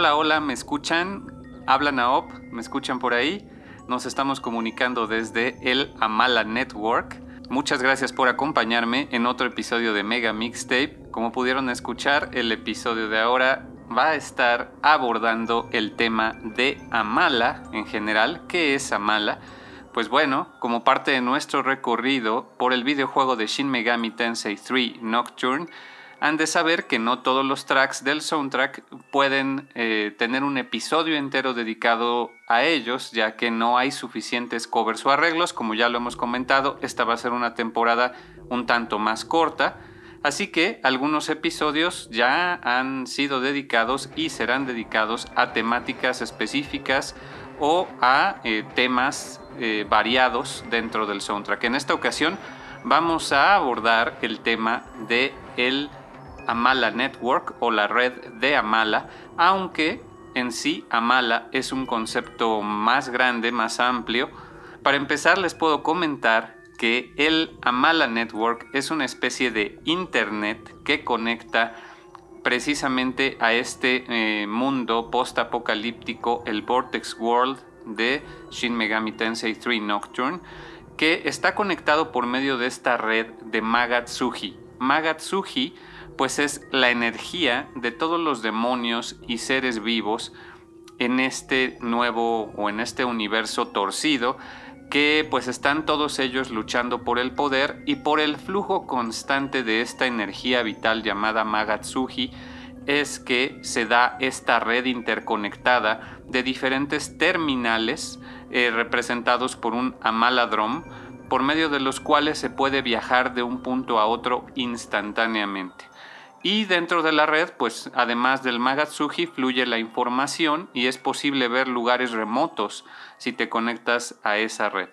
Hola, hola, ¿me escuchan? Hablan a OP, ¿me escuchan por ahí? Nos estamos comunicando desde el Amala Network. Muchas gracias por acompañarme en otro episodio de Mega Mixtape. Como pudieron escuchar, el episodio de ahora va a estar abordando el tema de Amala en general. ¿Qué es Amala? Pues bueno, como parte de nuestro recorrido por el videojuego de Shin Megami Tensei 3 Nocturne, han de saber que no todos los tracks del soundtrack pueden eh, tener un episodio entero dedicado a ellos, ya que no hay suficientes covers o arreglos, como ya lo hemos comentado, esta va a ser una temporada un tanto más corta, así que algunos episodios ya han sido dedicados y serán dedicados a temáticas específicas o a eh, temas eh, variados dentro del soundtrack. En esta ocasión vamos a abordar el tema de el Amala Network o la red de Amala, aunque en sí Amala es un concepto más grande, más amplio. Para empezar les puedo comentar que el Amala Network es una especie de Internet que conecta precisamente a este eh, mundo post-apocalíptico, el Vortex World de Shin Megami Tensei 3 Nocturne, que está conectado por medio de esta red de Magatsuji. Magatsuji pues es la energía de todos los demonios y seres vivos en este nuevo o en este universo torcido que pues están todos ellos luchando por el poder y por el flujo constante de esta energía vital llamada Magatsuji es que se da esta red interconectada de diferentes terminales eh, representados por un Amaladrom por medio de los cuales se puede viajar de un punto a otro instantáneamente. Y dentro de la red, pues además del Magatsuji, fluye la información y es posible ver lugares remotos si te conectas a esa red.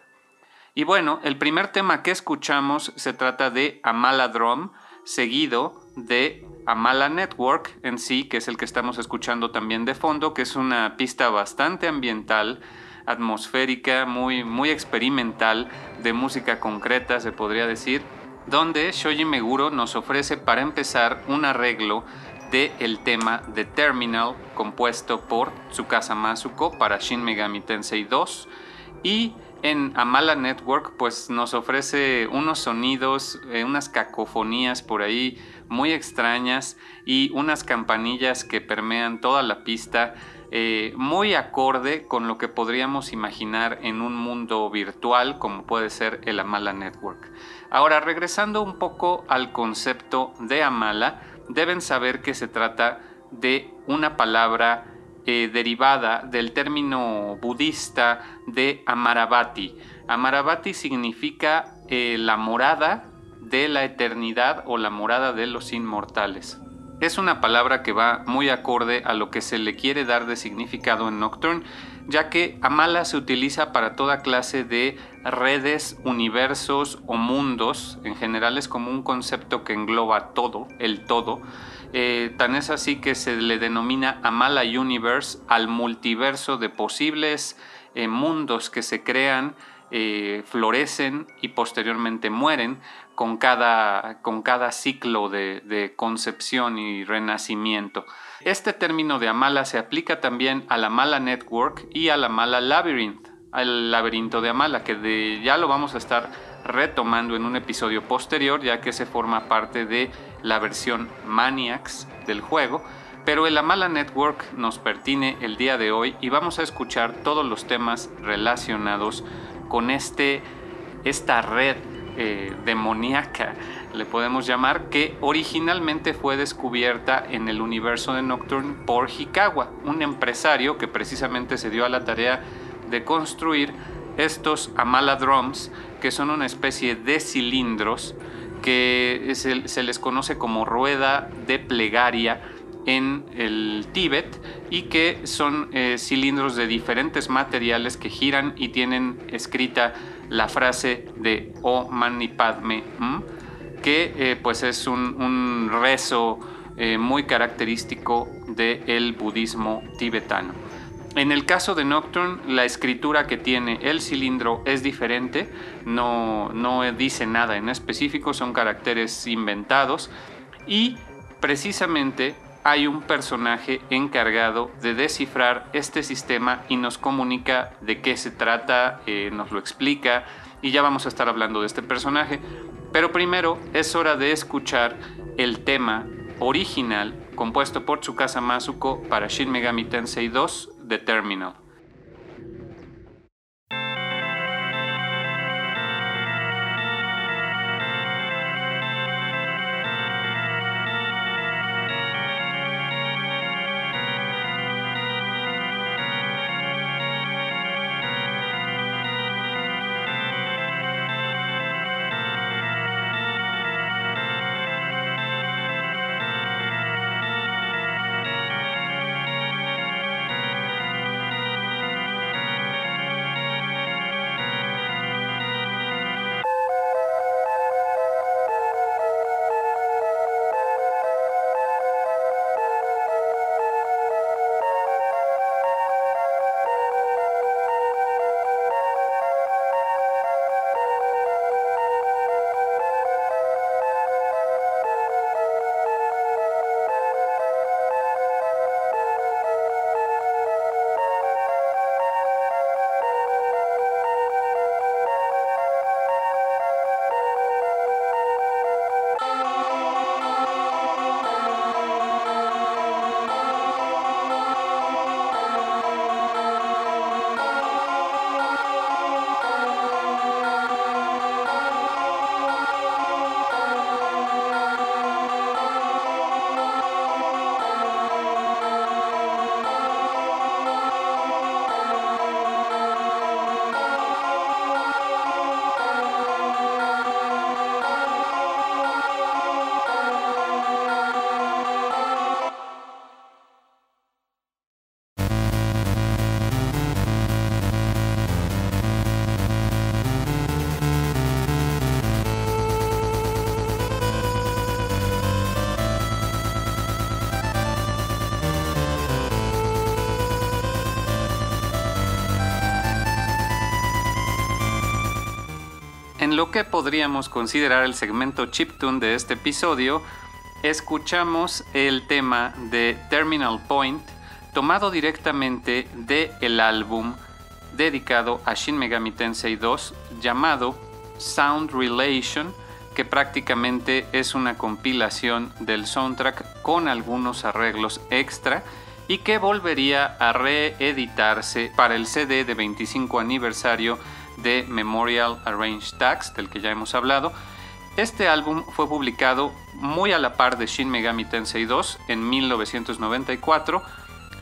Y bueno, el primer tema que escuchamos se trata de Amala Drum, seguido de Amala Network en sí, que es el que estamos escuchando también de fondo, que es una pista bastante ambiental, atmosférica, muy, muy experimental, de música concreta, se podría decir donde Shoji Meguro nos ofrece para empezar un arreglo del el tema de Terminal compuesto por Tsukasa Masuko para Shin Megami Tensei 2 y en Amala Network pues nos ofrece unos sonidos, eh, unas cacofonías por ahí muy extrañas y unas campanillas que permean toda la pista eh, muy acorde con lo que podríamos imaginar en un mundo virtual como puede ser el Amala Network. Ahora regresando un poco al concepto de Amala, deben saber que se trata de una palabra eh, derivada del término budista de Amaravati. Amaravati significa eh, la morada de la eternidad o la morada de los inmortales. Es una palabra que va muy acorde a lo que se le quiere dar de significado en Nocturne, ya que Amala se utiliza para toda clase de redes, universos o mundos. En general es como un concepto que engloba todo, el todo. Eh, tan es así que se le denomina Amala Universe al multiverso de posibles eh, mundos que se crean, eh, florecen y posteriormente mueren con cada, con cada ciclo de, de, concepción y renacimiento. Este término de Amala se aplica también a la Amala Network y a la Amala Labyrinth, al laberinto de Amala, que ya lo vamos a estar retomando en un episodio posterior, ya que se forma parte de la versión Maniacs del juego. Pero el Amala Network nos pertine el día de hoy y vamos a escuchar todos los temas relacionados con este, esta red eh, demoníaca, le podemos llamar, que originalmente fue descubierta en el universo de Nocturne por Hikawa, un empresario que precisamente se dio a la tarea de construir estos Amala Drums, que son una especie de cilindros que se, les conoce como rueda de plegaria en el Tíbet y que son eh, cilindros de diferentes materiales que giran y tienen escrita la frase de O Mani Padme, que eh, pues es un, rezo eh, muy característico del budismo tibetano. En el caso de Nocturne, la escritura que tiene el cilindro es diferente, no, no dice nada en específico, son caracteres inventados y precisamente hay un personaje encargado de descifrar este sistema y nos comunica de qué se trata, eh, nos lo explica y ya vamos a estar hablando de este personaje. Pero primero es hora de escuchar el tema original compuesto por Tsukasa Masuko para Shin Megami Tensei 2 The Terminal. Lo que podríamos considerar el segmento chiptune de este episodio, escuchamos el tema de Terminal Point tomado directamente de el álbum dedicado a Shin Megami Tensei 2 llamado Sound Relation, que prácticamente es una compilación del soundtrack con algunos arreglos extra y que volvería a reeditarse para el CD de 25 aniversario de Memorial Arranged Tax, del que ya hemos hablado. Este álbum fue publicado muy a la par de Shin Megami Tensei 2 en 1994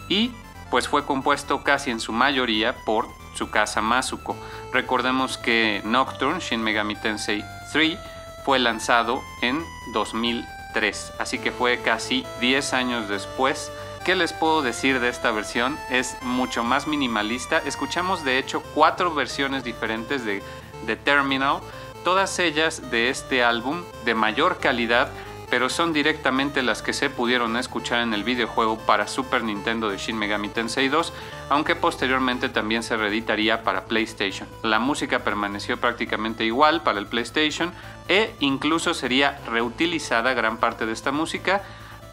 y pues fue compuesto casi en su mayoría por Tsukasa Masuko. Recordemos que Nocturne Shin Megami Tensei 3 fue lanzado en 2003, así que fue casi 10 años después. ¿Qué les puedo decir de esta versión? Es mucho más minimalista. Escuchamos de hecho cuatro versiones diferentes de, de Terminal, todas ellas de este álbum de mayor calidad pero son directamente las que se pudieron escuchar en el videojuego para Super Nintendo de Shin Megami Tensei 2, aunque posteriormente también se reeditaría para PlayStation. La música permaneció prácticamente igual para el PlayStation e incluso sería reutilizada gran parte de esta música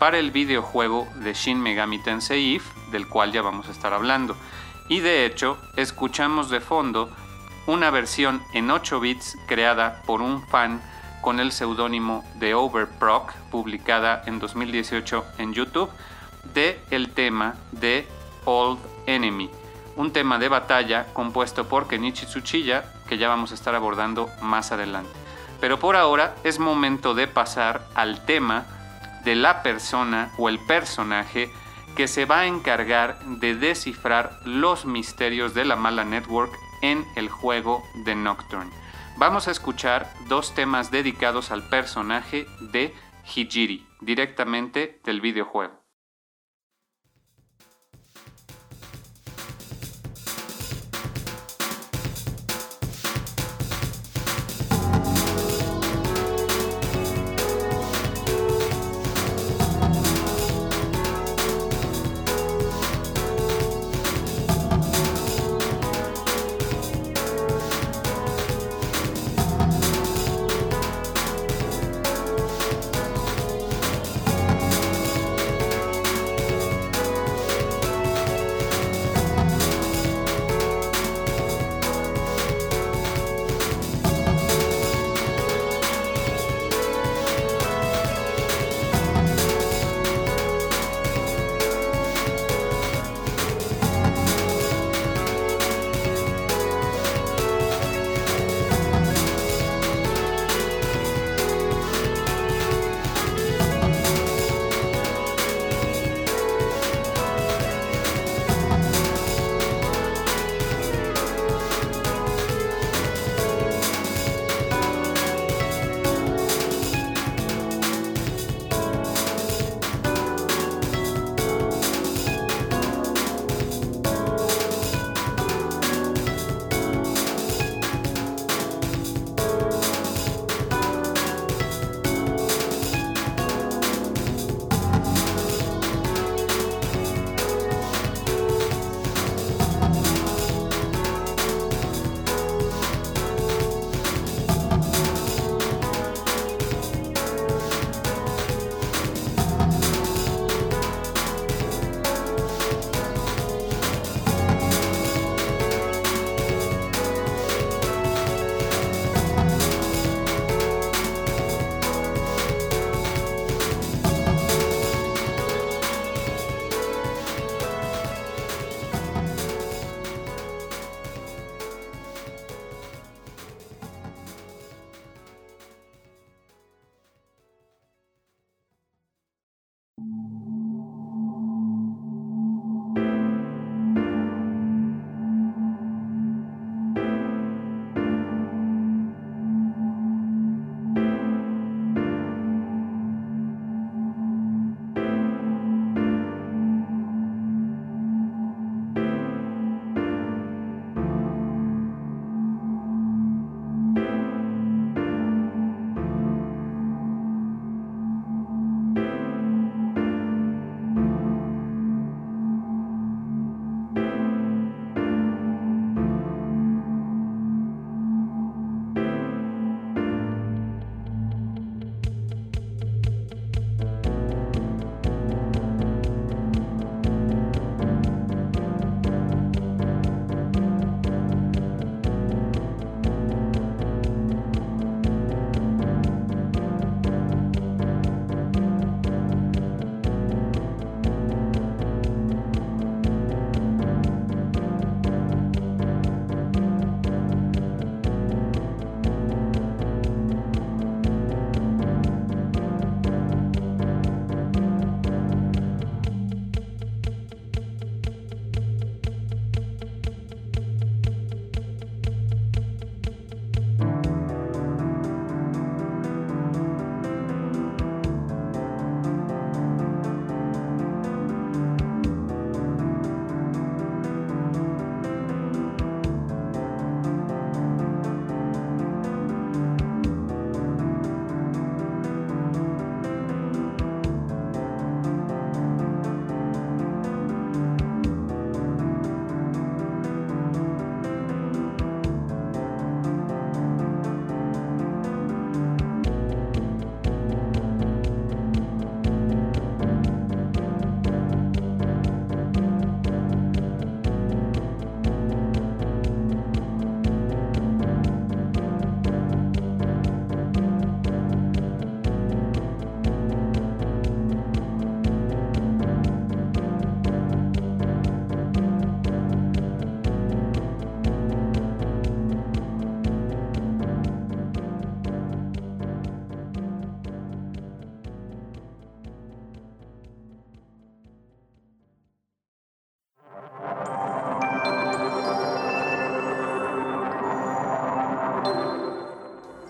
para el videojuego de Shin Megami Tensei If, del cual ya vamos a estar hablando. Y de hecho, escuchamos de fondo una versión en 8 bits creada por un fan con el seudónimo de Overproc, publicada en 2018 en YouTube, de el tema de Old Enemy, un tema de batalla compuesto por Kenichi Tsuchiya que ya vamos a estar abordando más adelante. Pero por ahora es momento de pasar al tema de la persona o el personaje que se va a encargar de descifrar los misterios de la mala network en el juego de Nocturne vamos a escuchar dos temas dedicados al personaje de Hijiri, directamente del videojuego.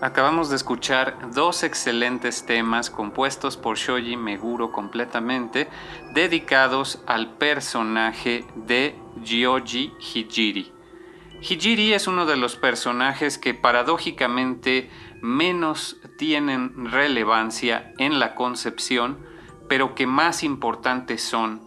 Acabamos de escuchar dos excelentes temas compuestos por Shoji Meguro completamente, dedicados al personaje de Gyoji Hijiri. Hijiri es uno de los personajes que paradójicamente menos tienen relevancia en la concepción, pero que más importantes son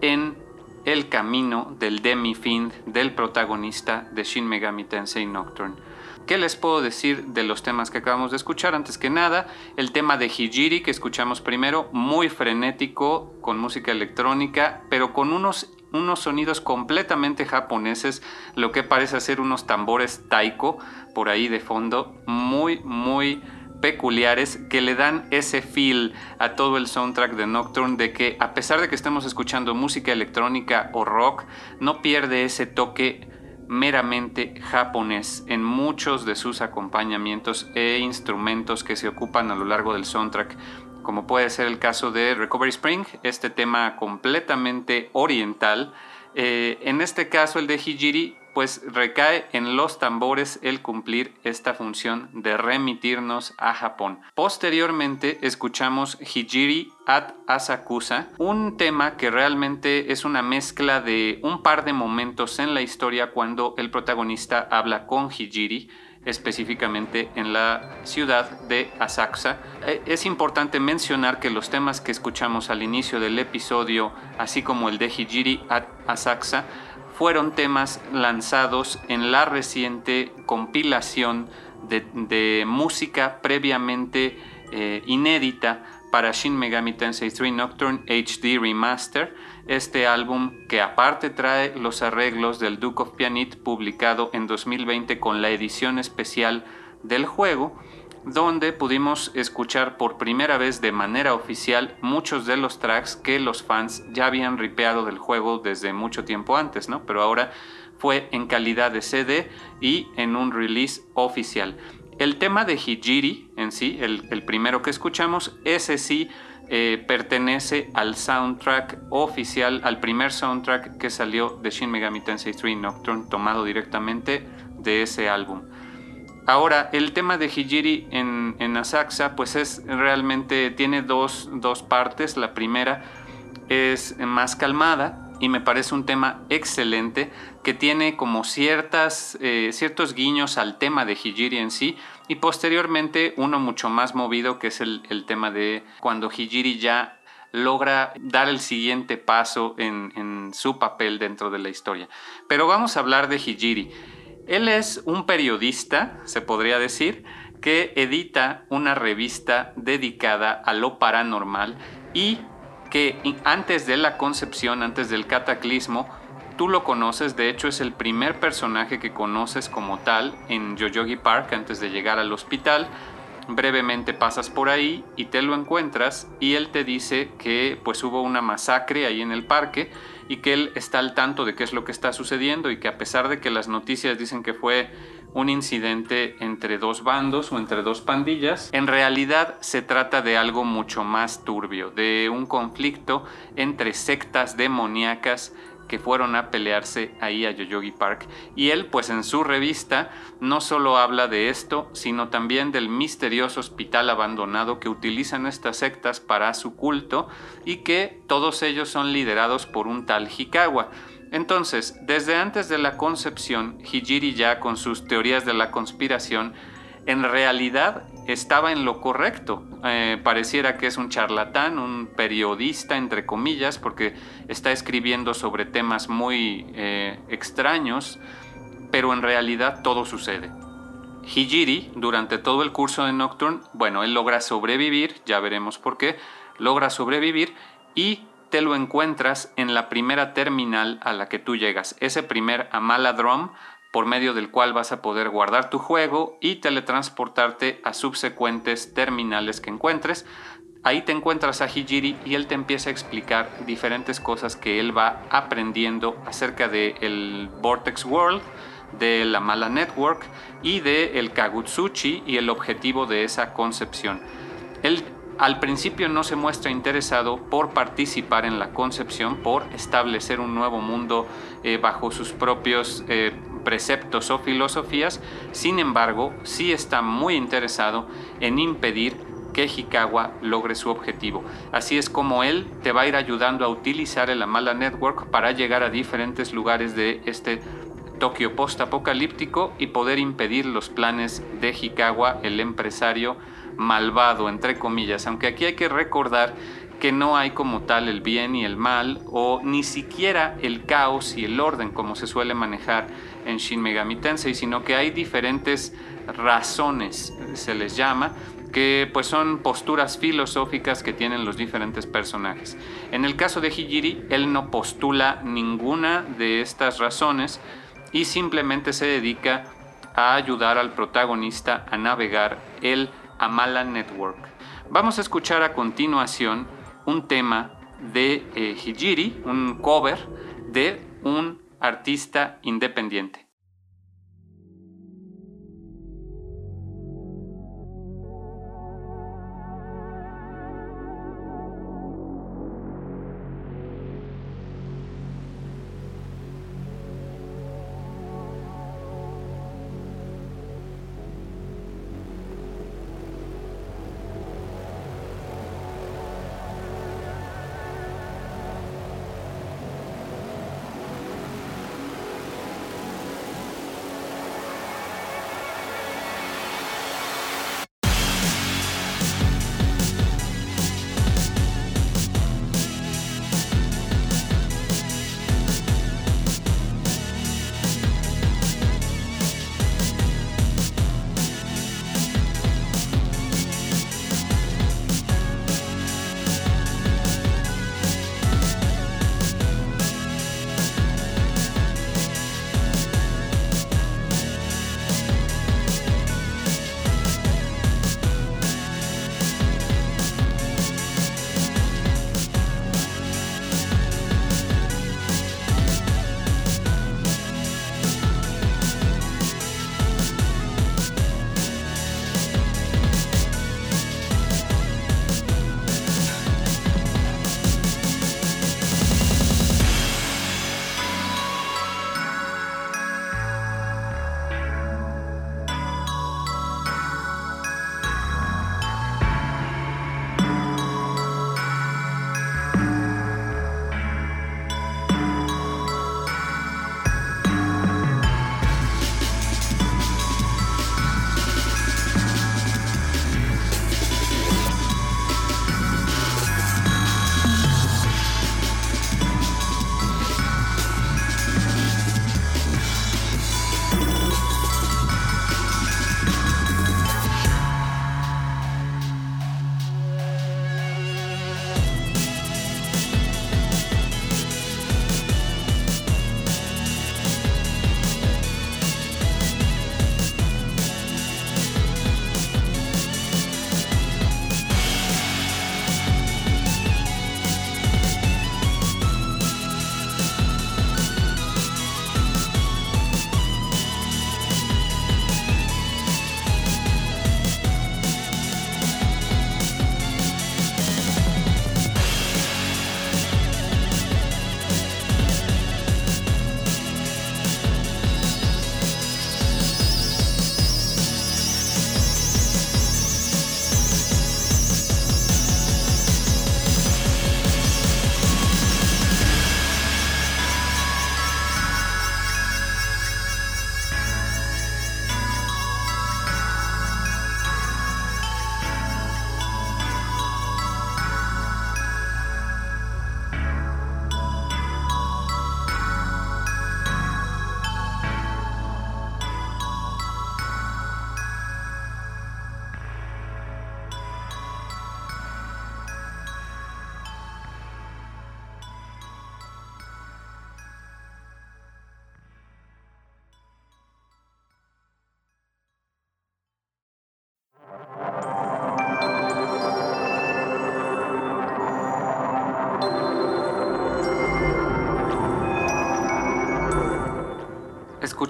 en el camino del demi-fiend del protagonista de Shin Megami Tensei Nocturne. ¿Qué les puedo decir de los temas que acabamos de escuchar? Antes que nada, el tema de Hijiri que escuchamos primero, muy frenético, con música electrónica, pero con unos, unos sonidos completamente japoneses, lo que parece ser unos tambores taiko por ahí de fondo, muy, muy peculiares que le dan ese feel a todo el soundtrack de Nocturne de que a pesar de que estemos escuchando música electrónica o rock, no pierde ese toque meramente japonés en muchos de sus acompañamientos e instrumentos que se ocupan a lo largo del soundtrack, como puede ser el caso de Recovery Spring, este tema completamente oriental. Eh, en este caso el de Hijiri pues recae en los tambores el cumplir esta función de remitirnos a Japón. Posteriormente escuchamos Hijiri at Asakusa, un tema que realmente es una mezcla de un par de momentos en la historia cuando el protagonista habla con Hijiri específicamente en la ciudad de Asakusa. Eh, es importante mencionar que los temas que escuchamos al inicio del episodio, así como el de Hijiri at Asakusa, fueron temas lanzados en la reciente compilación de, música previamente eh, inédita para Shin Megami Tensei 3 Nocturne HD Remaster, este álbum que aparte trae los arreglos del Duke of Pianit publicado en 2020 con la edición especial del juego donde pudimos escuchar por primera vez de manera oficial muchos de los tracks que los fans ya habían ripeado del juego desde mucho tiempo antes, ¿no? Pero ahora fue en calidad de CD y en un release oficial. El tema de Hijiri en sí, el, primero que escuchamos, ese sí eh, pertenece al soundtrack oficial, al primer soundtrack que salió de Shin Megami Tensei 3 Nocturne, tomado directamente de ese álbum. Ahora, el tema de Hijiri en, en Asakusa, pues es realmente, tiene dos, partes. La primera es más calmada y me parece un tema excelente que tiene como ciertas, eh, ciertos guiños al tema de Hijiri en sí y posteriormente uno mucho más movido que es el, tema de cuando Hijiri ya logra dar el siguiente paso en, en su papel dentro de la historia. Pero vamos a hablar de Hijiri. Él es un periodista, se podría decir, que edita una revista dedicada a lo paranormal y que antes de la concepción, antes del cataclismo, tú lo conoces, de hecho es el primer personaje que conoces como tal en Yoyogi Park antes de llegar al hospital. Brevemente pasas por ahí y te lo encuentras y él te dice que pues hubo una masacre ahí en el parque y que él está al tanto de qué es lo que está sucediendo y que a pesar de que las noticias dicen que fue un incidente entre dos bandos o entre dos pandillas, en realidad se trata de algo mucho más turbio, de un conflicto entre sectas demoníacas que fueron a pelearse ahí a Yoyogi Park. Y él, pues en su revista, no solo habla de esto, sino también del misterioso hospital abandonado que utilizan estas sectas para su culto y que todos ellos son liderados por un tal Hikawa. Entonces, desde antes de la concepción, Hijiri ya con sus teorías de la conspiración en realidad estaba en lo correcto. Eh, pareciera que es un charlatán, un periodista, entre comillas, porque está escribiendo sobre temas muy eh, extraños, pero en realidad todo sucede. Hijiri, durante todo el curso de Nocturne, bueno, él logra sobrevivir, ya veremos por qué, logra sobrevivir y te lo encuentras en la primera terminal a la que tú llegas. Ese primer Amala Drum por medio del cual vas a poder guardar tu juego y teletransportarte a subsecuentes terminales que encuentres. Ahí te encuentras a Hijiri y él te empieza a explicar diferentes cosas que él va aprendiendo acerca del el Vortex World, de la Mala Network y de el Kagutsuchi y el objetivo de esa concepción. Él al principio no se muestra interesado por participar en la concepción, por establecer un nuevo mundo eh, bajo sus propios eh, preceptos o filosofías, sin embargo, sí está muy interesado en impedir que Hikawa logre su objetivo. Así es como él te va a ir ayudando a utilizar el Amala Network para llegar a diferentes lugares de este Tokio post-apocalíptico y poder impedir los planes de Hikawa, el empresario malvado, entre comillas. Aunque aquí hay que recordar que no hay como tal el bien y el mal, o ni siquiera el caos y el orden como se suele manejar en Shin Megami Tensei, sino que hay diferentes razones, se les llama, que pues son posturas filosóficas que tienen los diferentes personajes. En el caso de Hijiri, él no postula ninguna de estas razones y simplemente se dedica a ayudar al protagonista a navegar el Amala Network. Vamos a escuchar a continuación un tema de eh, Hijiri, un cover de un artista independiente.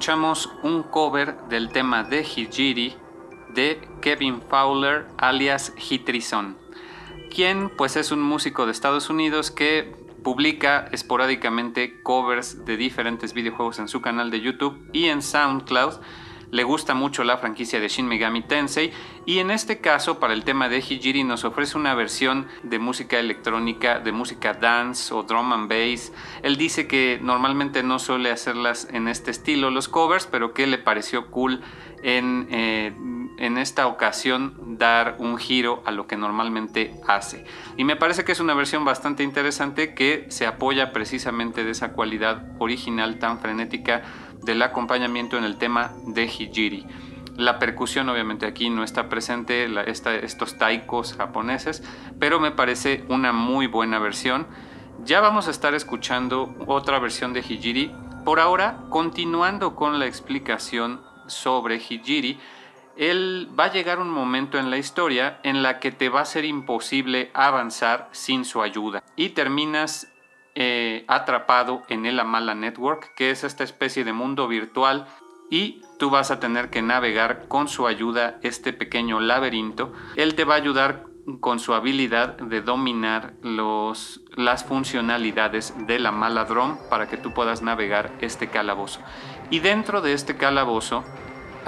Escuchamos un cover del tema de Hijiri de Kevin Fowler alias Hitrison. quien pues es un músico de Estados Unidos que publica esporádicamente covers de diferentes videojuegos en su canal de YouTube y en SoundCloud le gusta mucho la franquicia de Shin Megami Tensei y en este caso para el tema de Hijiri nos ofrece una versión de música electrónica, de música dance o drum and bass. Él dice que normalmente no suele hacerlas en este estilo los covers, pero que le pareció cool en, eh, en esta ocasión dar un giro a lo que normalmente hace. Y me parece que es una versión bastante interesante que se apoya precisamente de esa cualidad original tan frenética del acompañamiento en el tema de hijiri. La percusión obviamente aquí no está presente, estos taikos japoneses, pero me parece una muy buena versión. Ya vamos a estar escuchando otra versión de hijiri. Por ahora, continuando con la explicación sobre hijiri, él va a llegar un momento en la historia en la que te va a ser imposible avanzar sin su ayuda y terminas eh, atrapado en el Amala Network, que es esta especie de mundo virtual y tú vas a tener que navegar con su ayuda este pequeño laberinto. Él te va a ayudar con su habilidad de dominar los, las funcionalidades de la Maladrome para que tú puedas navegar este calabozo. Y dentro de este calabozo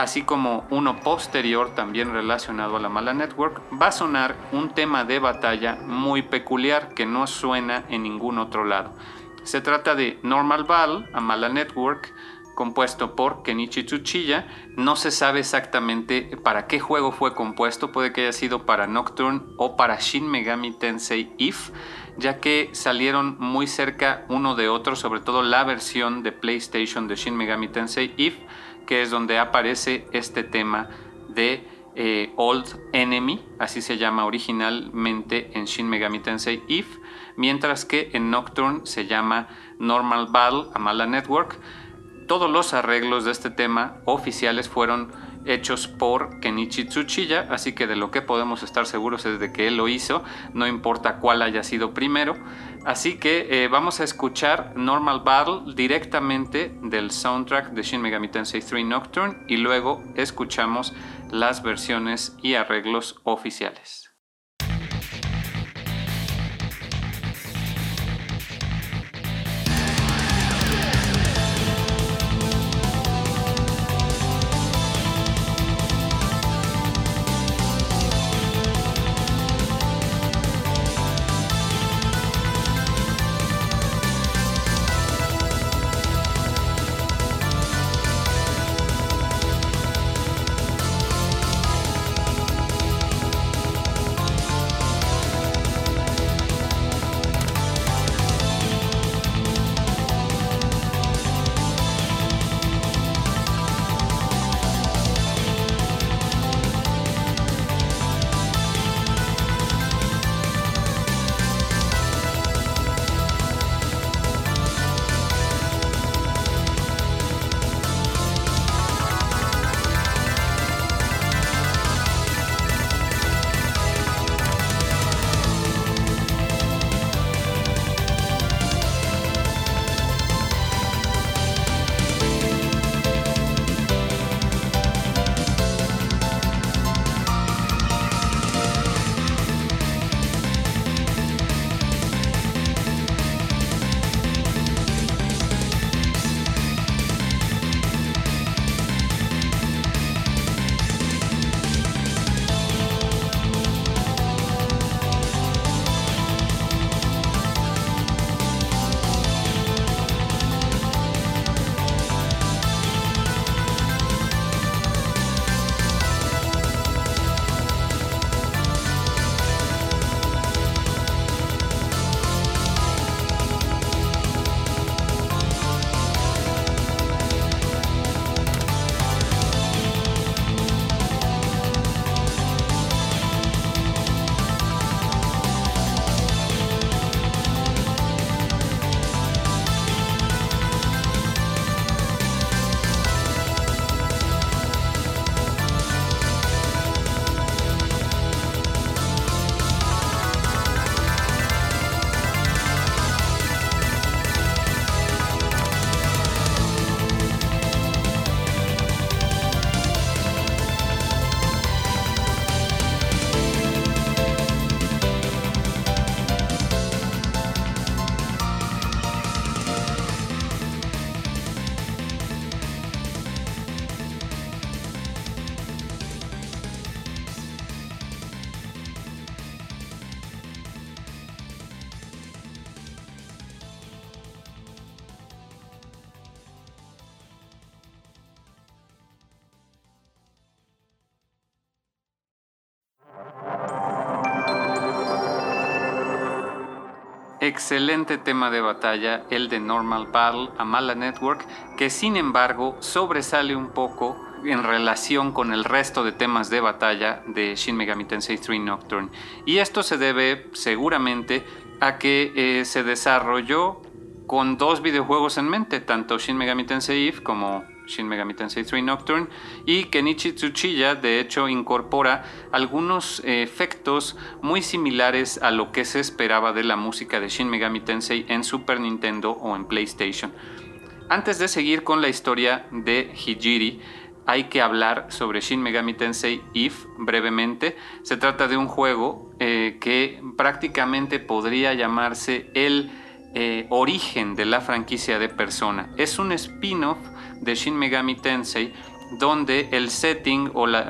así como uno posterior también relacionado a la mala network, va a sonar un tema de batalla muy peculiar que no suena en ningún otro lado. Se trata de Normal Battle, a mala network, compuesto por Kenichi Tsuchiya. No se sabe exactamente para qué juego fue compuesto, puede que haya sido para Nocturne o para Shin Megami Tensei If, ya que salieron muy cerca uno de otro, sobre todo la versión de PlayStation de Shin Megami Tensei If que es donde aparece este tema de eh, Old Enemy, así se llama originalmente en Shin Megami Tensei If, mientras que en Nocturne se llama Normal Battle Amala Network. Todos los arreglos de este tema oficiales fueron hechos por Kenichi Tsuchiya, así que de lo que podemos estar seguros es de que él lo hizo, no importa cuál haya sido primero. Así que eh, vamos a escuchar Normal Battle directamente del soundtrack de Shin Megami Tensei 3 Nocturne y luego escuchamos las versiones y arreglos oficiales. Excelente tema de batalla, el de Normal Battle, Amala Network, que sin embargo sobresale un poco en relación con el resto de temas de batalla de Shin Megami Tensei 3 Nocturne. Y esto se debe seguramente a que eh, se desarrolló con dos videojuegos en mente, tanto Shin Megami Tensei como Shin Megami Tensei 3 Nocturne y Kenichi Tsuchiya de hecho incorpora algunos efectos muy similares a lo que se esperaba de la música de Shin Megami Tensei en Super Nintendo o en PlayStation. Antes de seguir con la historia de Hijiri, hay que hablar sobre Shin Megami Tensei If brevemente. Se trata de un juego eh, que prácticamente podría llamarse el eh, origen de la franquicia de Persona. Es un spin-off de Shin Megami Tensei donde el setting o la,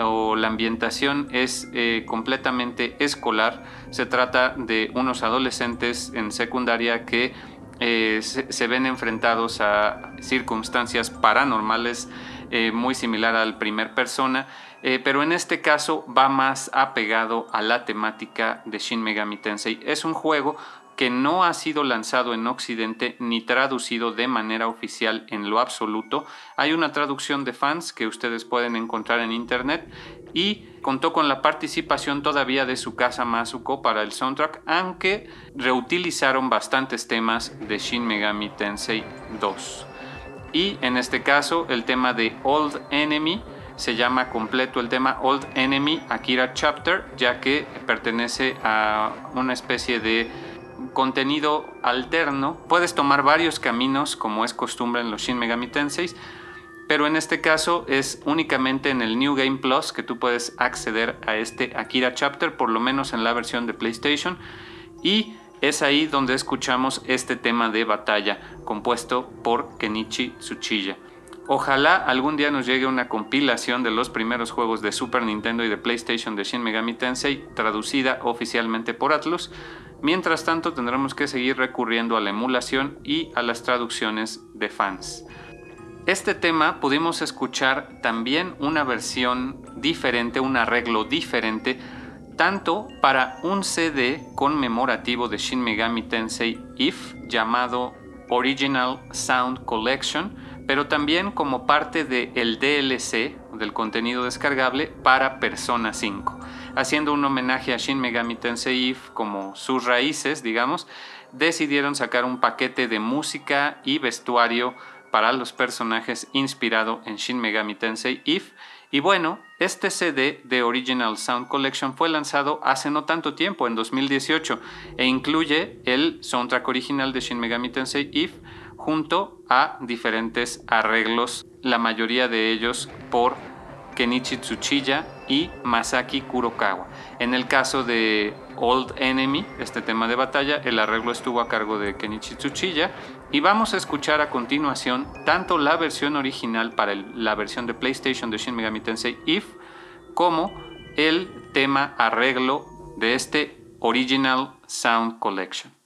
ambientación es eh, completamente escolar. Se trata de unos adolescentes en secundaria que se, ven enfrentados a circunstancias paranormales eh, muy similar al primer persona, eh, pero en este caso va más apegado a la temática de Shin Megami Tensei. Es un juego que no ha sido lanzado en Occidente ni traducido de manera oficial en lo absoluto. Hay una traducción de fans que ustedes pueden encontrar en internet y contó con la participación todavía de su casa Masuko para el soundtrack, aunque reutilizaron bastantes temas de Shin Megami Tensei 2 y en este caso el tema de Old Enemy se llama completo el tema Old Enemy Akira Chapter ya que pertenece a una especie de contenido alterno. Puedes tomar varios caminos como es costumbre en los Shin Megami Tensei, pero en este caso es únicamente en el New Game Plus que tú puedes acceder a este Akira Chapter, por lo menos en la versión de PlayStation. Y es ahí donde escuchamos este tema de batalla, compuesto por Kenichi Tsuchiya. Ojalá algún día nos llegue una compilación de los primeros juegos de Super Nintendo y de PlayStation de Shin Megami Tensei, traducida oficialmente por Atlus. Mientras tanto, tendremos que seguir recurriendo a la emulación y a las traducciones de fans. Este tema pudimos escuchar también una versión diferente, un arreglo diferente tanto para un CD conmemorativo de Shin Megami Tensei If llamado Original Sound Collection, pero también como parte del el DLC, del contenido descargable, para Persona 5. Haciendo un homenaje a Shin Megami Tensei If como sus raíces, digamos, decidieron sacar un paquete de música y vestuario para los personajes inspirado en Shin Megami Tensei If y bueno, este CD de Original Sound Collection fue lanzado hace no tanto tiempo, en 2018, e incluye el soundtrack original de Shin Megami Tensei If junto a diferentes arreglos, la mayoría de ellos por Kenichi Tsuchiya y Masaki Kurokawa. En el caso de Old Enemy, este tema de batalla, el arreglo estuvo a cargo de Kenichi Tsuchiya y vamos a escuchar a continuación tanto la versión original para la versión de PlayStation de Shin Megami Tensei If como el tema arreglo de este Original Sound Collection.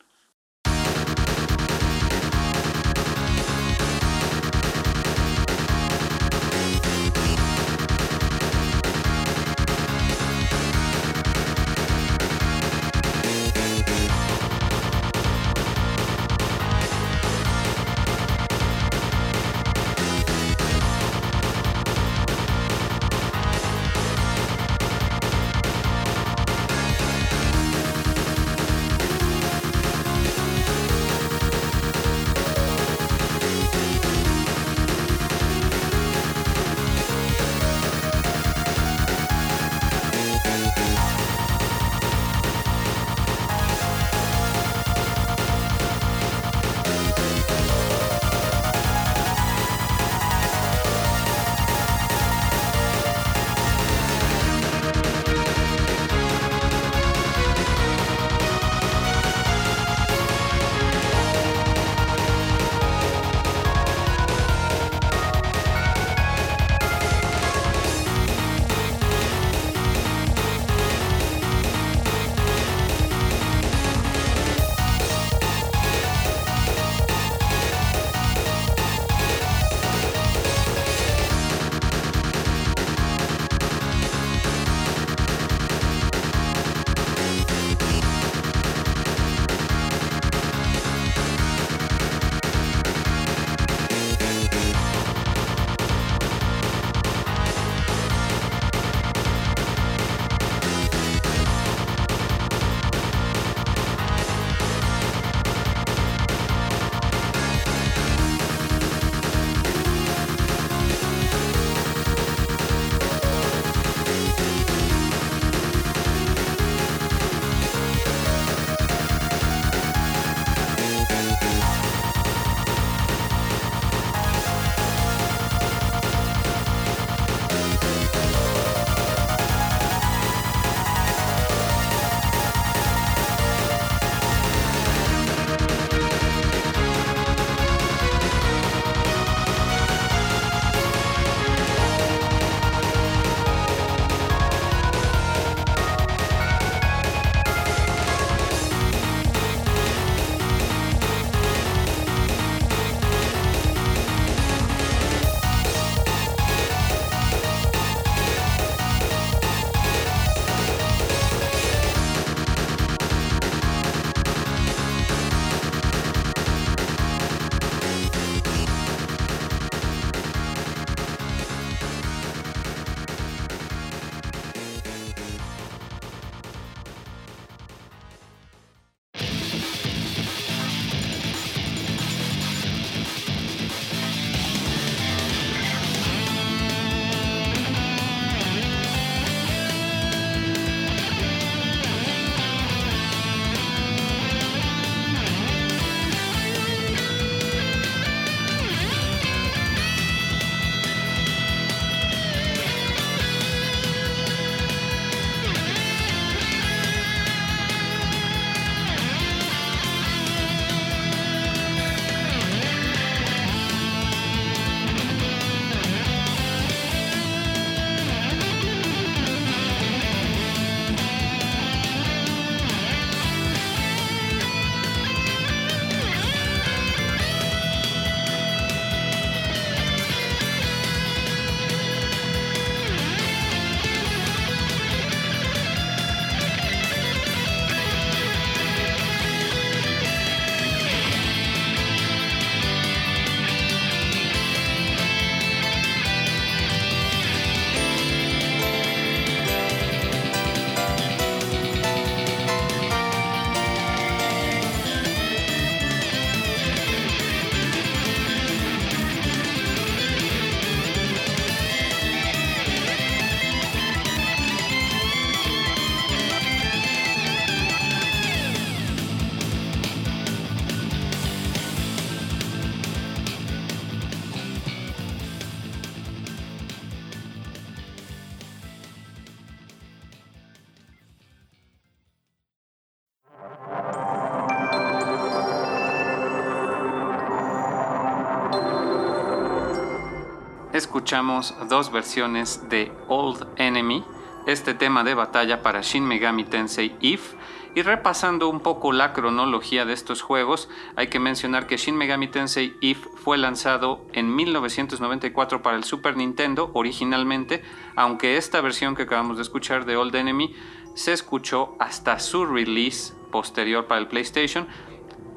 Escuchamos dos versiones de Old Enemy, este tema de batalla para Shin Megami Tensei If. Y repasando un poco la cronología de estos juegos, hay que mencionar que Shin Megami Tensei If fue lanzado en 1994 para el Super Nintendo originalmente, aunque esta versión que acabamos de escuchar de Old Enemy se escuchó hasta su release posterior para el PlayStation.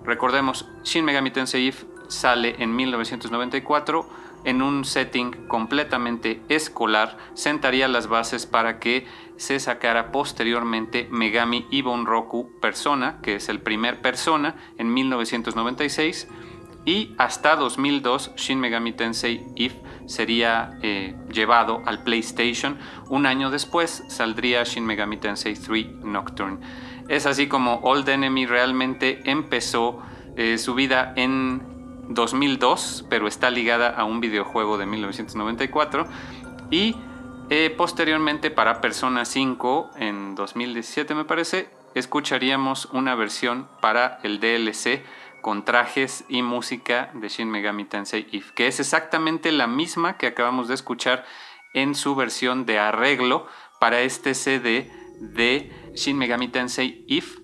Recordemos, Shin Megami Tensei If sale en 1994 en un setting completamente escolar, sentaría las bases para que se sacara posteriormente Megami Ibon Roku Persona, que es el primer Persona, en 1996. Y hasta 2002 Shin Megami Tensei If sería eh, llevado al PlayStation. Un año después saldría Shin Megami Tensei 3 Nocturne. Es así como Old Enemy realmente empezó eh, su vida en 2002, pero está ligada a un videojuego de 1994. Y eh, posteriormente para Persona 5, en 2017 me parece, escucharíamos una versión para el DLC con trajes y música de Shin Megami Tensei If, que es exactamente la misma que acabamos de escuchar en su versión de arreglo para este CD de Shin Megami Tensei If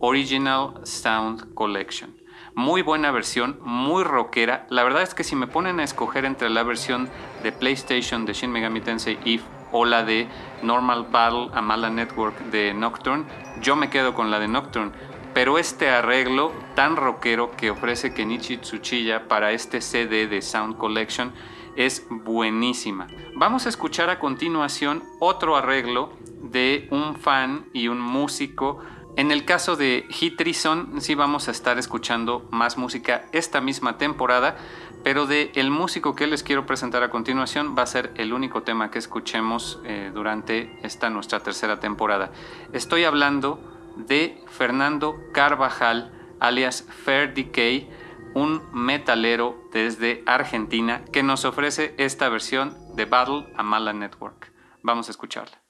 Original Sound Collection. Muy buena versión, muy rockera. La verdad es que si me ponen a escoger entre la versión de PlayStation de Shin Megami Tensei Eve o la de Normal Battle Amala Network de Nocturne, yo me quedo con la de Nocturne. Pero este arreglo tan rockero que ofrece Kenichi Tsuchiya para este CD de Sound Collection es buenísima. Vamos a escuchar a continuación otro arreglo de un fan y un músico en el caso de Hitrison, sí vamos a estar escuchando más música esta misma temporada, pero de el músico que les quiero presentar a continuación va a ser el único tema que escuchemos eh, durante esta nuestra tercera temporada. Estoy hablando de Fernando Carvajal, alias Fair Decay, un metalero desde Argentina que nos ofrece esta versión de Battle Amala Network. Vamos a escucharla.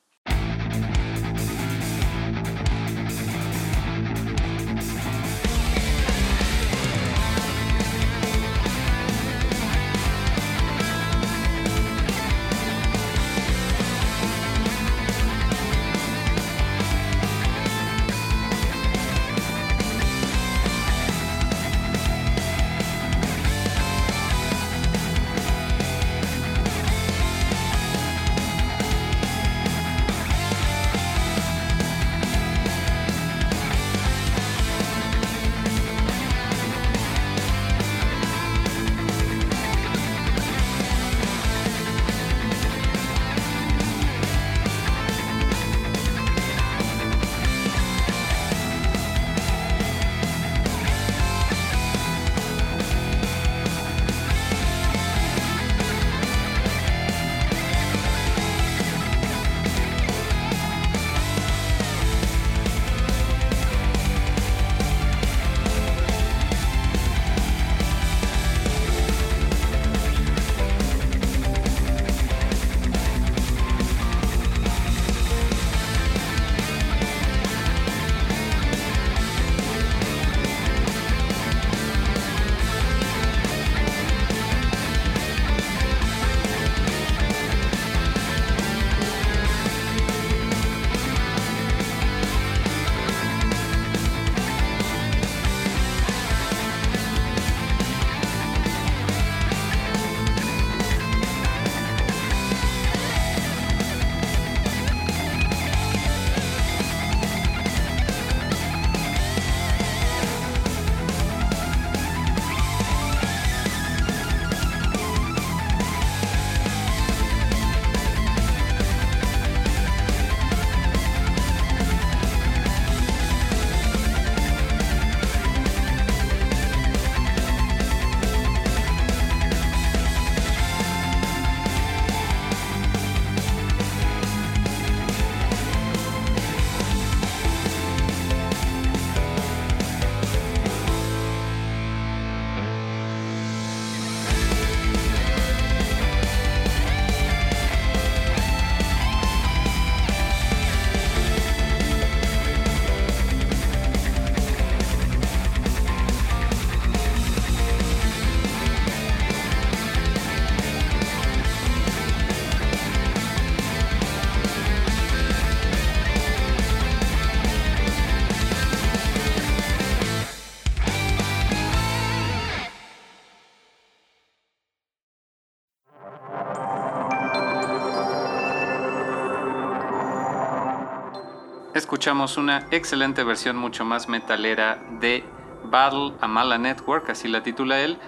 Escuchamos una excelente versión mucho más metalera de Battle Amala Network, así la titula él,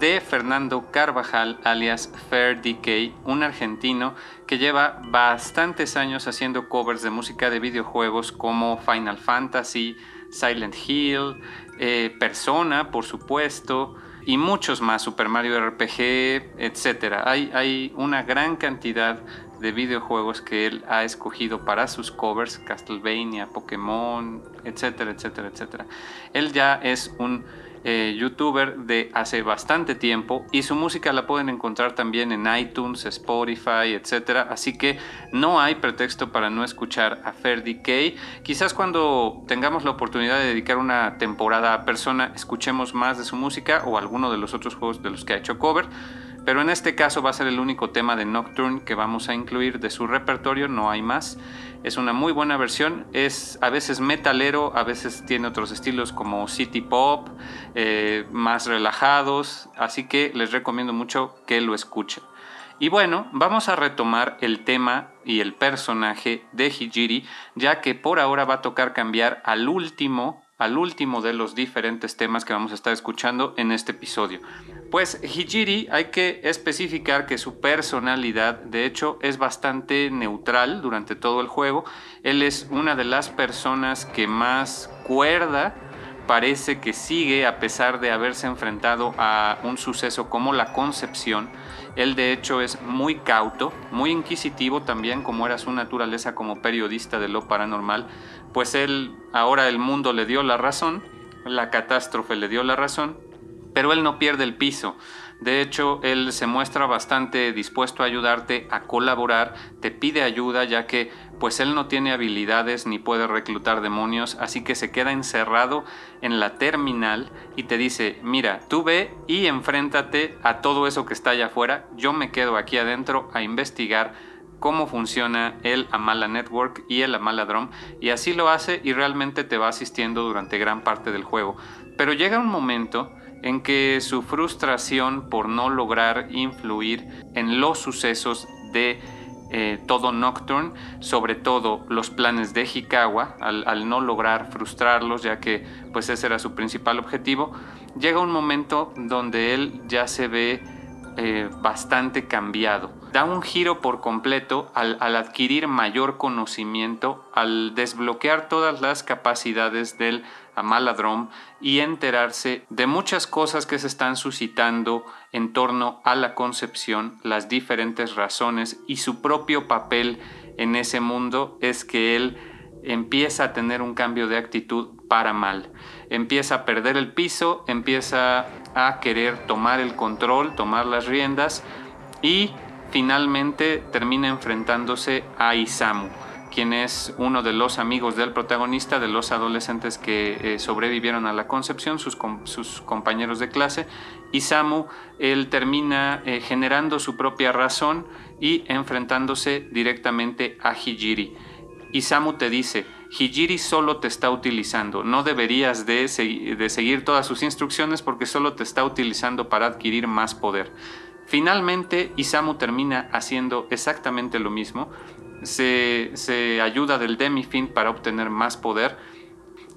de Fernando Carvajal, alias Fair Decay, un argentino que lleva bastantes años haciendo covers de música de videojuegos como Final Fantasy, Silent Hill, eh, Persona, por supuesto, y muchos más, Super Mario RPG, etc. Hay, hay una gran cantidad de videojuegos que él ha escogido para sus covers, Castlevania, Pokémon, etcétera, etcétera, etcétera. Él ya es un eh, youtuber de hace bastante tiempo y su música la pueden encontrar también en iTunes, Spotify, etc. Así que no hay pretexto para no escuchar a Fair Decay. Quizás cuando tengamos la oportunidad de dedicar una temporada a persona, escuchemos más de su música o alguno de los otros juegos de los que ha hecho cover. Pero en este caso va a ser el único tema de Nocturne que vamos a incluir de su repertorio, no hay más. Es una muy buena versión, es a veces metalero, a veces tiene otros estilos como city pop, eh, más relajados, así que les recomiendo mucho que lo escuchen. Y bueno, vamos a retomar el tema y el personaje de Hijiri, ya que por ahora va a tocar cambiar al último al último de los diferentes temas que vamos a estar escuchando en este episodio. Pues Hijiri hay que especificar que su personalidad de hecho es bastante neutral durante todo el juego. Él es una de las personas que más cuerda parece que sigue a pesar de haberse enfrentado a un suceso como la concepción. Él de hecho es muy cauto, muy inquisitivo también como era su naturaleza como periodista de lo paranormal pues él, ahora el mundo le dio la razón, la catástrofe le dio la razón, pero él no pierde el piso. De hecho, él se muestra bastante dispuesto a ayudarte, a colaborar, te pide ayuda ya que pues él no tiene habilidades ni puede reclutar demonios, así que se queda encerrado en la terminal y te dice, mira, tú ve y enfréntate a todo eso que está allá afuera, yo me quedo aquí adentro a investigar cómo funciona el Amala Network y el Amala Drum y así lo hace y realmente te va asistiendo durante gran parte del juego. Pero llega un momento en que su frustración por no lograr influir en los sucesos de eh, todo Nocturne, sobre todo los planes de Hikawa, al, al, no lograr frustrarlos, ya que pues ese era su principal objetivo, llega un momento donde él ya se ve eh, bastante cambiado. Da un giro por completo al, adquirir mayor conocimiento, al desbloquear todas las capacidades del Amaladrom y enterarse de muchas cosas que se están suscitando en torno a la concepción, las diferentes razones y su propio papel en ese mundo es que él empieza a tener un cambio de actitud para mal. Empieza a perder el piso, empieza a querer tomar el control, tomar las riendas y finalmente termina enfrentándose a Isamu, quien es uno de los amigos del protagonista, de los adolescentes que eh, sobrevivieron a la concepción, sus, compañeros de clase. Isamu, él termina eh, generando su propia razón y enfrentándose directamente a Hijiri. Isamu te dice, Hijiri solo te está utilizando, no deberías de, de seguir todas sus instrucciones porque solo te está utilizando para adquirir más poder. Finalmente, Isamu termina haciendo exactamente lo mismo, se, ayuda del Demifin para obtener más poder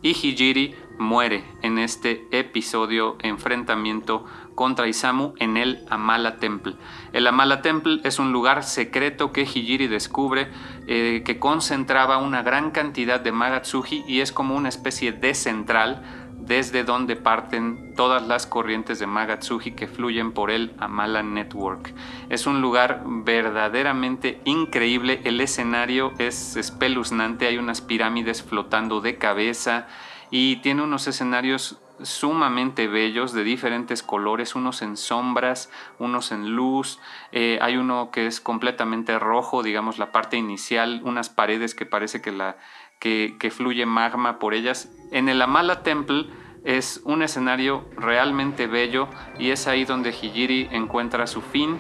y Hijiri muere en este episodio enfrentamiento contra Isamu en el Amala Temple. El Amala Temple es un lugar secreto que Hijiri descubre eh, que concentraba una gran cantidad de Magatsuji y es como una especie de central desde donde parten todas las corrientes de Magatsuji que fluyen por el Amala Network. Es un lugar verdaderamente increíble, el escenario es espeluznante, hay unas pirámides flotando de cabeza y tiene unos escenarios sumamente bellos de diferentes colores, unos en sombras, unos en luz, eh, hay uno que es completamente rojo, digamos la parte inicial, unas paredes que parece que, la, que, que fluye magma por ellas. En el Amala Temple es un escenario realmente bello y es ahí donde Hijiri encuentra su fin.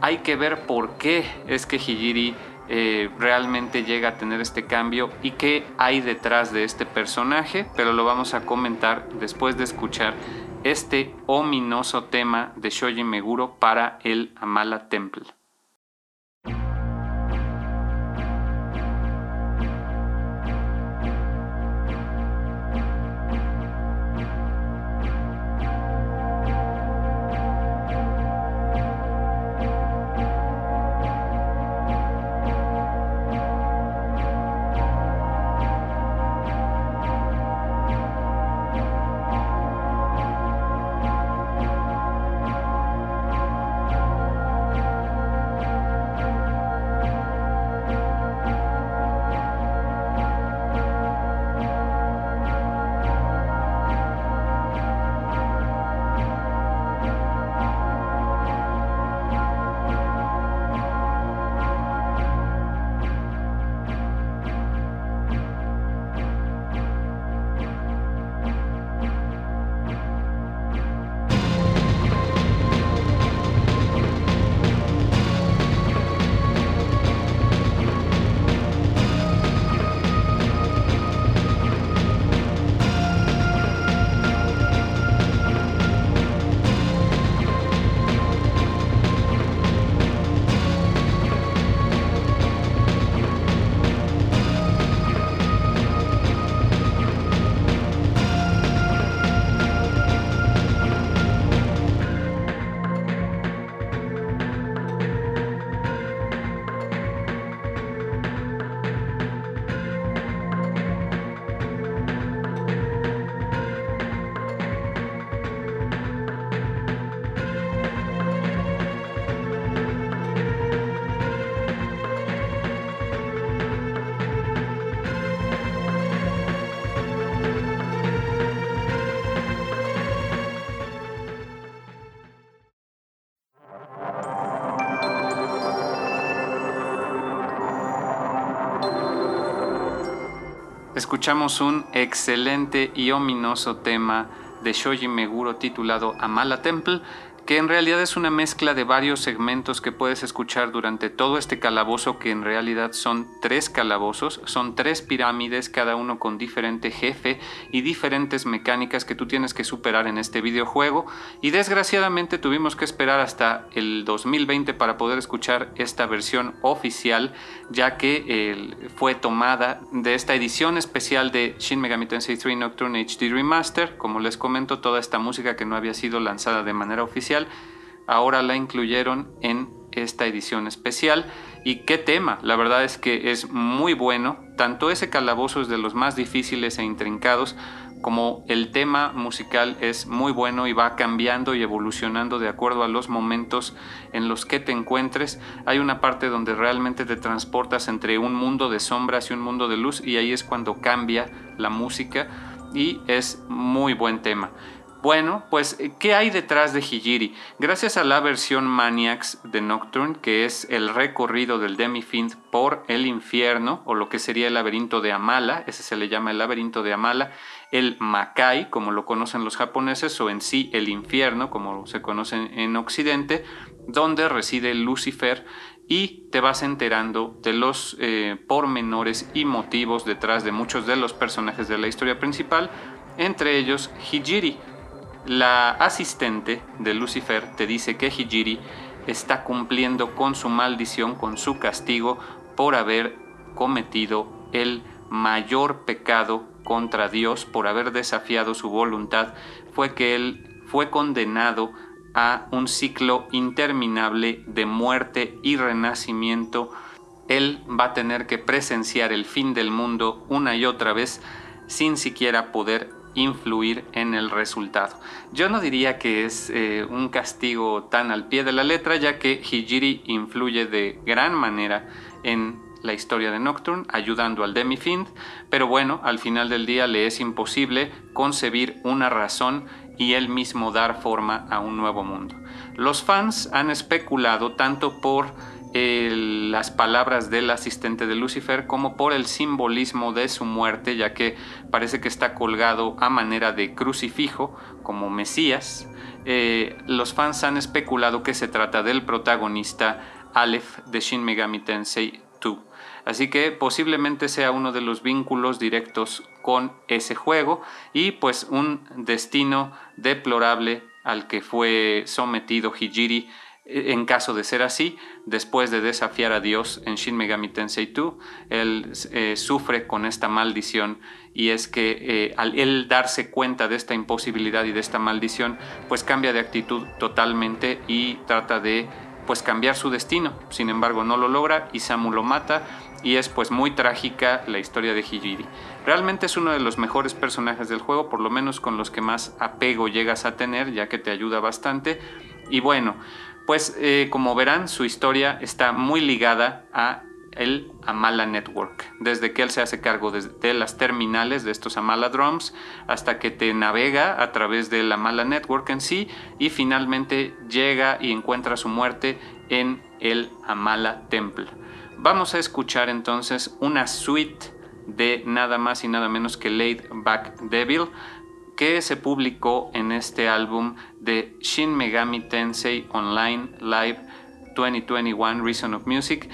Hay que ver por qué es que Hijiri eh, realmente llega a tener este cambio y qué hay detrás de este personaje, pero lo vamos a comentar después de escuchar este ominoso tema de Shoji Meguro para el Amala Temple. Escuchamos un excelente y ominoso tema de Shoji Meguro titulado Amala Temple que en realidad es una mezcla de varios segmentos que puedes escuchar durante todo este calabozo, que en realidad son tres calabozos, son tres pirámides, cada uno con diferente jefe y diferentes mecánicas que tú tienes que superar en este videojuego. Y desgraciadamente tuvimos que esperar hasta el 2020 para poder escuchar esta versión oficial, ya que fue tomada de esta edición especial de Shin Megami Tensei 3 Nocturne HD Remaster. Como les comento, toda esta música que no había sido lanzada de manera oficial ahora la incluyeron en esta edición especial. ¿Y qué tema? La verdad es que es muy bueno. Tanto ese calabozo es de los más difíciles e intrincados, como el tema musical es muy bueno y va cambiando y evolucionando de acuerdo a los momentos en los que te encuentres. Hay una parte donde realmente te transportas entre un mundo de sombras y un mundo de luz y ahí es cuando cambia la música y es muy buen tema. Bueno, pues, ¿qué hay detrás de Hijiri? Gracias a la versión Maniacs de Nocturne, que es el recorrido del Demi-Fiend por el infierno, o lo que sería el laberinto de Amala, ese se le llama el laberinto de Amala, el Makai, como lo conocen los japoneses, o en sí el infierno, como se conoce en Occidente, donde reside Lucifer, y te vas enterando de los eh, pormenores y motivos detrás de muchos de los personajes de la historia principal, entre ellos Hijiri, la asistente de Lucifer te dice que Hijiri está cumpliendo con su maldición, con su castigo por haber cometido el mayor pecado contra Dios, por haber desafiado su voluntad, fue que él fue condenado a un ciclo interminable de muerte y renacimiento. Él va a tener que presenciar el fin del mundo una y otra vez sin siquiera poder influir en el resultado. Yo no diría que es eh, un castigo tan al pie de la letra, ya que Hijiri influye de gran manera en la historia de Nocturne, ayudando al Demi-Fiend, pero bueno, al final del día le es imposible concebir una razón y él mismo dar forma a un nuevo mundo. Los fans han especulado tanto por las palabras del asistente de Lucifer como por el simbolismo de su muerte, ya que parece que está colgado a manera de crucifijo como Mesías. Eh, los fans han especulado que se trata del protagonista Aleph de Shin Megami Tensei 2. Así que posiblemente sea uno de los vínculos directos con ese juego y pues un destino deplorable al que fue sometido Hijiri en caso de ser así, después de desafiar a Dios en Shin Megami Tensei 2, él eh, sufre con esta maldición y es que eh, al él darse cuenta de esta imposibilidad y de esta maldición, pues cambia de actitud totalmente y trata de pues cambiar su destino. Sin embargo, no lo logra y Samu lo mata y es pues muy trágica la historia de Hijiri. Realmente es uno de los mejores personajes del juego, por lo menos con los que más apego llegas a tener, ya que te ayuda bastante. Y bueno, pues eh, como verán, su historia está muy ligada a el Amala Network, desde que él se hace cargo de, las terminales de estos Amala Drums hasta que te navega a través del Amala Network en sí y finalmente llega y encuentra su muerte en el Amala Temple. Vamos a escuchar entonces una suite de nada más y nada menos que Laid Back Devil, que se publicó en este álbum de Shin Megami Tensei Online Live 2021 Reason of Music,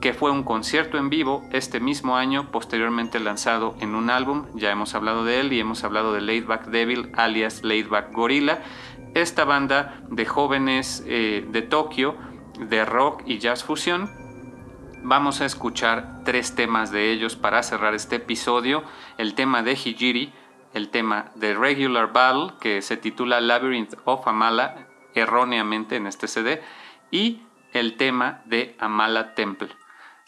que fue un concierto en vivo este mismo año, posteriormente lanzado en un álbum, ya hemos hablado de él y hemos hablado de Laidback Devil alias Laidback Gorilla, esta banda de jóvenes eh, de Tokio de rock y jazz fusión. Vamos a escuchar tres temas de ellos para cerrar este episodio, el tema de Hijiri, el tema de Regular Battle, que se titula Labyrinth of Amala, erróneamente en este CD, y el tema de Amala Temple.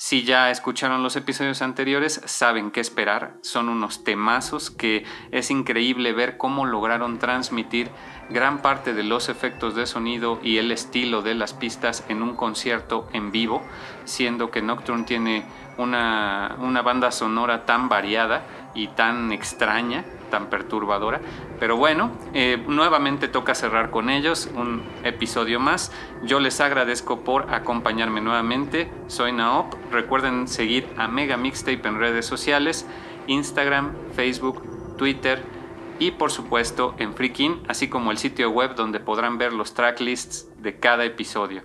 Si ya escucharon los episodios anteriores, saben qué esperar. Son unos temazos que es increíble ver cómo lograron transmitir gran parte de los efectos de sonido y el estilo de las pistas en un concierto en vivo, siendo que Nocturne tiene una, una banda sonora tan variada y tan extraña tan perturbadora. Pero bueno, eh, nuevamente toca cerrar con ellos un episodio más. Yo les agradezco por acompañarme nuevamente. Soy Naop. Recuerden seguir a Mega Mixtape en redes sociales. Instagram, Facebook, Twitter y por supuesto en Freakin, así como el sitio web donde podrán ver los tracklists de cada episodio.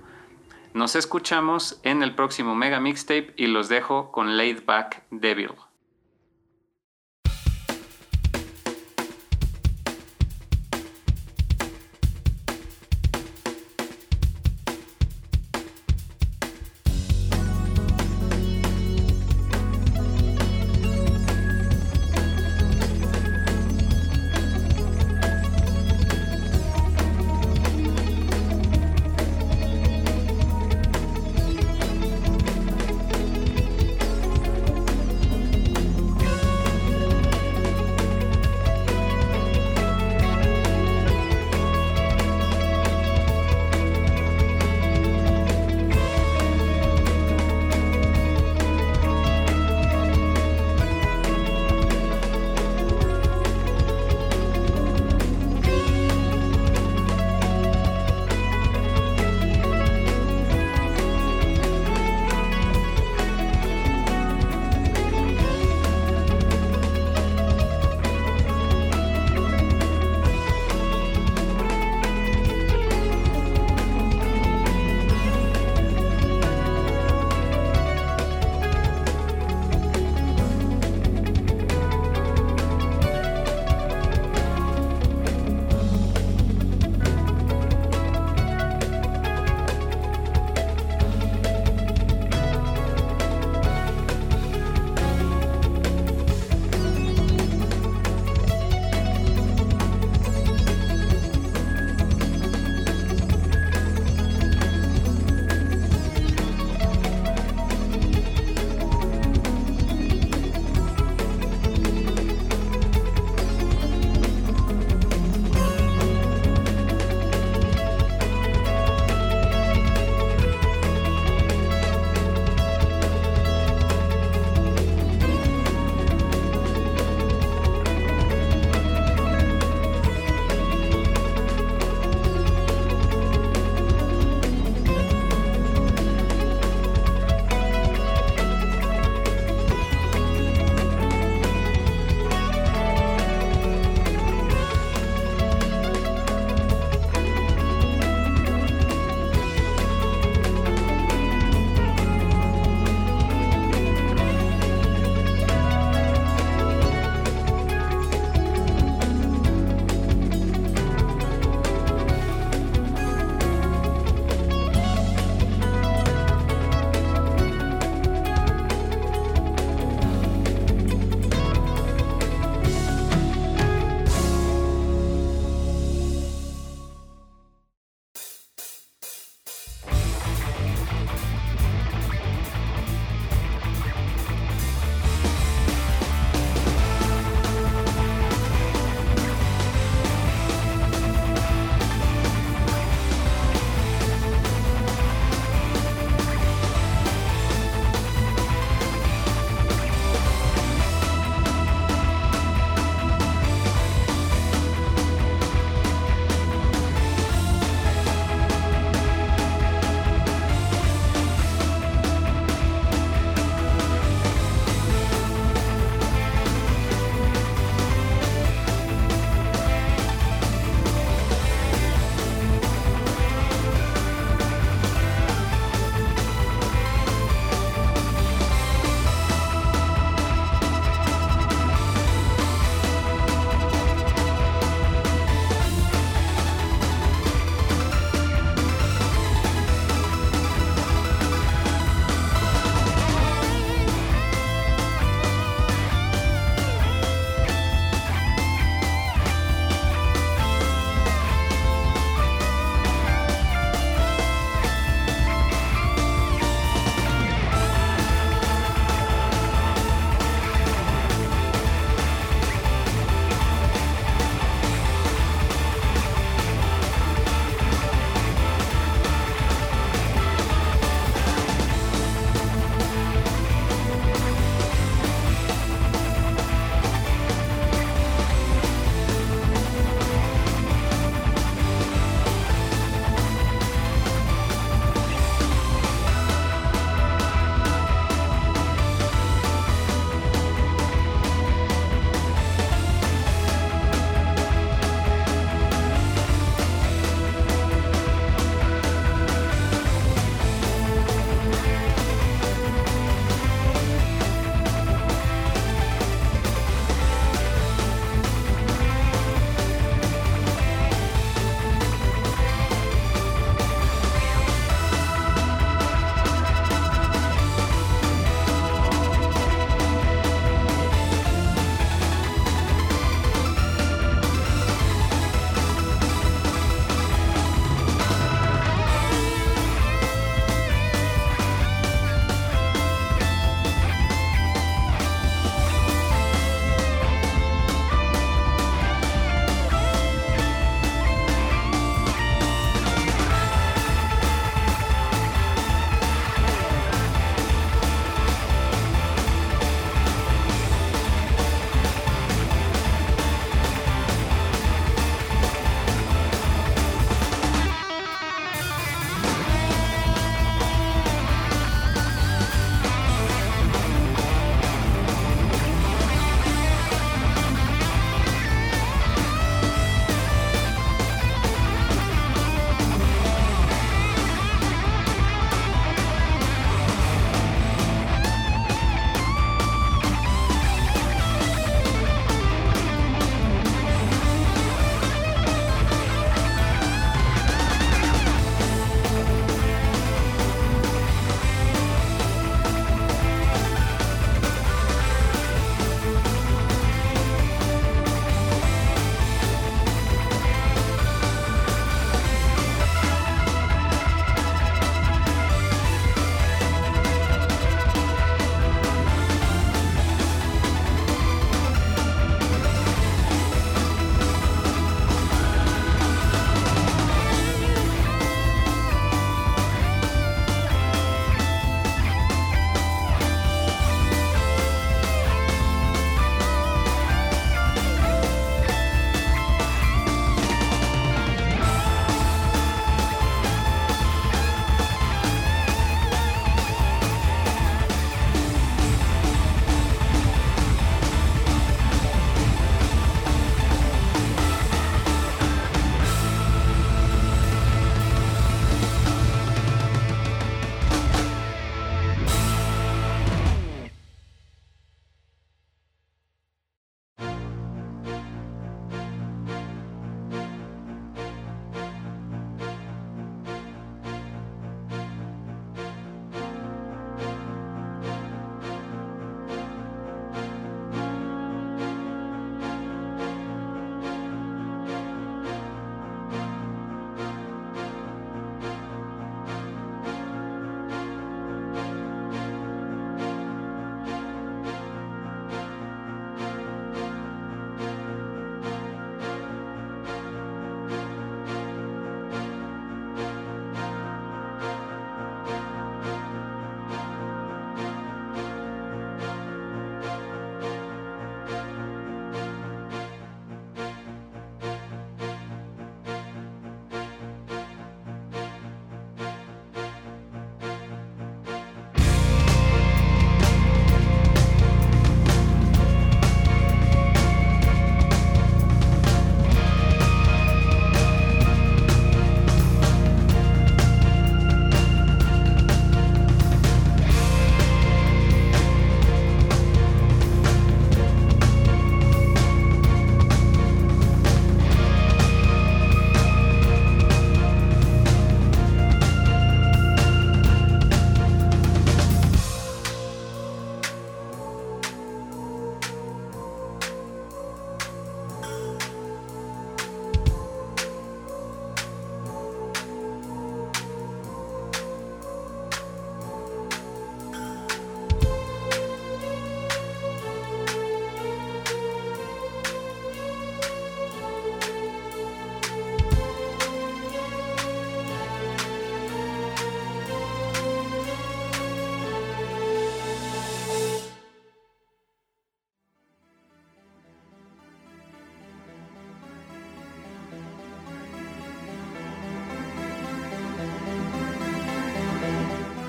Nos escuchamos en el próximo Mega Mixtape y los dejo con Laid Back Devil.